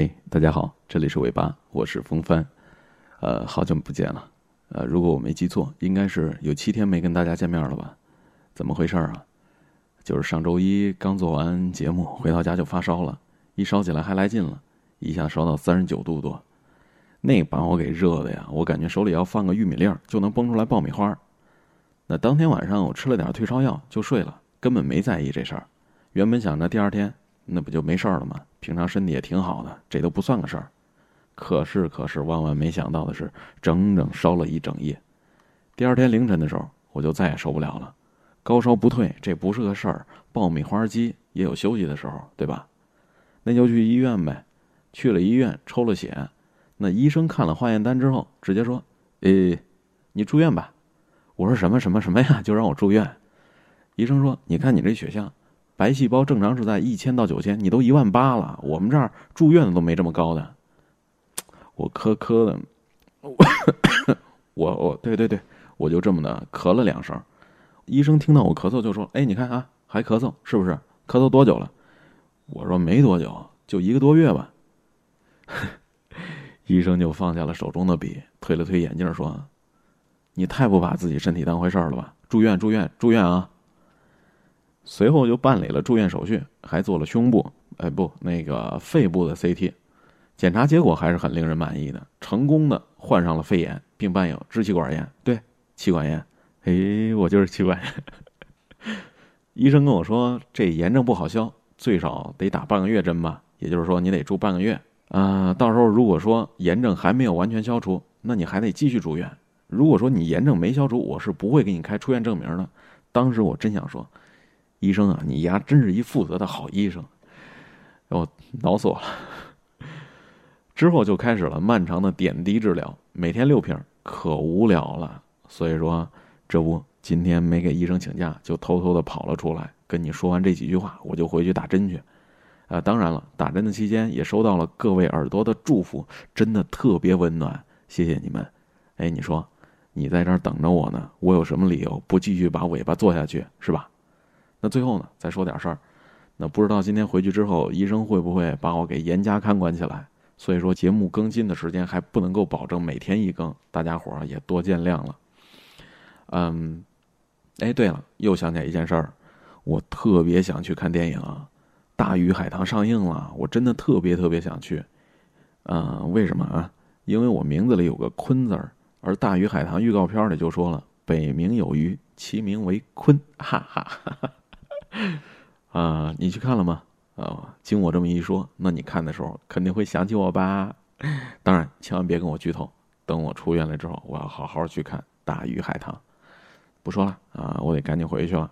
嘿，大家好，这里是尾巴，我是风帆，呃，好久不见了，呃，如果我没记错，应该是有七天没跟大家见面了吧？怎么回事啊？就是上周一刚做完节目，回到家就发烧了，一烧起来还来劲了，一下烧到三十九度多，那把我给热的呀，我感觉手里要放个玉米粒儿就能崩出来爆米花。那当天晚上我吃了点退烧药就睡了，根本没在意这事儿。原本想着第二天那不就没事儿了吗？平常身体也挺好的，这都不算个事儿。可是可是万万没想到的是，整整烧了一整夜。第二天凌晨的时候，我就再也受不了了。高烧不退，这不是个事儿。爆米花机也有休息的时候，对吧？那就去医院呗。去了医院，抽了血。那医生看了化验单之后，直接说：“呃，你住院吧。”我说：“什么什么什么呀？就让我住院？”医生说：“你看你这血象，白细胞正常是在一千到九千，你都一万八了。我们这儿住院的都没这么高的。”我咳咳的，我我对对对，我就这么的咳了两声。医生听到我咳嗽就说：“哎，你看啊，还咳嗽，是不是？咳嗽多久了？”我说：“没多久，就一个多月吧。”医生就放下了手中的笔，推了推眼镜说：“你太不把自己身体当回事儿了吧？住院，住院，住院啊！”随后就办理了住院手续，还做了胸部，哎不，那个肺部的 CT，检查结果还是很令人满意的，成功的患上了肺炎，并伴有支气管炎，对，气管炎。哎，我就是气管炎。医生跟我说，这炎症不好消，最少得打半个月针吧。也就是说，你得住半个月啊。到时候如果说炎症还没有完全消除，那你还得继续住院。如果说你炎症没消除，我是不会给你开出院证明的。当时我真想说，医生啊，你丫真是一负责的好医生。我恼死我了。之后就开始了漫长的点滴治疗，每天六瓶，可无聊了。所以说。这不，今天没给医生请假，就偷偷的跑了出来，跟你说完这几句话，我就回去打针去。啊，当然了，打针的期间也收到了各位耳朵的祝福，真的特别温暖，谢谢你们。哎，你说，你在这儿等着我呢，我有什么理由不继续把尾巴做下去，是吧？那最后呢，再说点事儿。那不知道今天回去之后，医生会不会把我给严加看管起来？所以说，节目更新的时间还不能够保证每天一更，大家伙儿也多见谅了。嗯，哎，对了，又想起来一件事儿，我特别想去看电影，《大鱼海棠》上映了，我真的特别特别想去。嗯，为什么啊？因为我名字里有个“鲲”字儿，而《大鱼海棠》预告片里就说了“北冥有鱼，其名为鲲”，哈哈哈哈。啊，你去看了吗？啊，经我这么一说，那你看的时候肯定会想起我吧？当然，千万别跟我剧透。等我出院了之后，我要好好去看《大鱼海棠》。不说了啊，我得赶紧回去了。